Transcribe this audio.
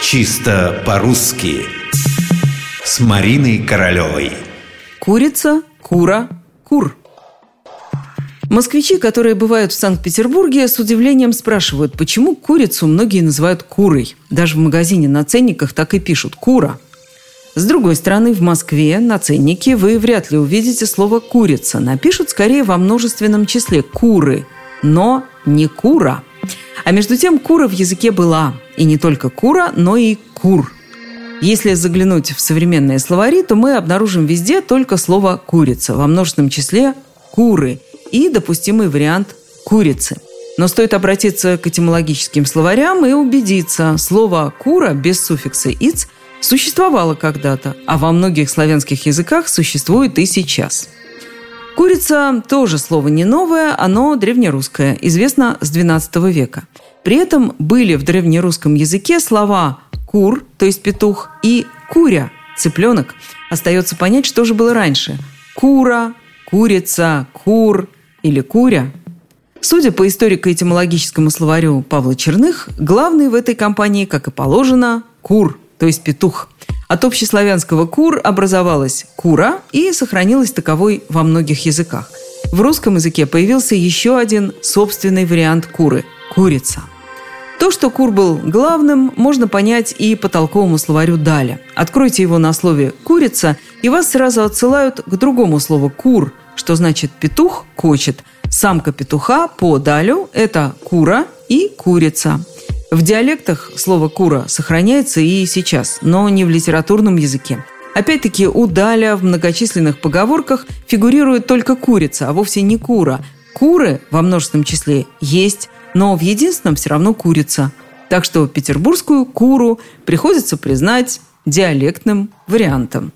Чисто по-русски С Мариной Королевой Курица, кура, кур Москвичи, которые бывают в Санкт-Петербурге, с удивлением спрашивают, почему курицу многие называют курой. Даже в магазине на ценниках так и пишут «кура». С другой стороны, в Москве на ценнике вы вряд ли увидите слово «курица». Напишут скорее во множественном числе «куры», но не «кура». А между тем кура в языке была. И не только кура, но и кур. Если заглянуть в современные словари, то мы обнаружим везде только слово «курица», во множественном числе «куры» и допустимый вариант «курицы». Но стоит обратиться к этимологическим словарям и убедиться, слово «кура» без суффикса «иц» существовало когда-то, а во многих славянских языках существует и сейчас – Курица тоже слово не новое, оно древнерусское, известно с XII века. При этом были в древнерусском языке слова «кур», то есть петух, и «куря», цыпленок. Остается понять, что же было раньше. Кура, курица, кур или куря. Судя по историко-этимологическому словарю Павла Черных, главный в этой компании, как и положено, кур, то есть петух – от общеславянского «кур» образовалась «кура» и сохранилась таковой во многих языках. В русском языке появился еще один собственный вариант «куры» – «курица». То, что кур был главным, можно понять и по толковому словарю «даля». Откройте его на слове «курица», и вас сразу отсылают к другому слову «кур», что значит «петух кочет». Самка петуха по далю – это кура и курица – в диалектах слово «кура» сохраняется и сейчас, но не в литературном языке. Опять-таки, у Даля в многочисленных поговорках фигурирует только курица, а вовсе не кура. Куры во множественном числе есть, но в единственном все равно курица. Так что петербургскую куру приходится признать диалектным вариантом.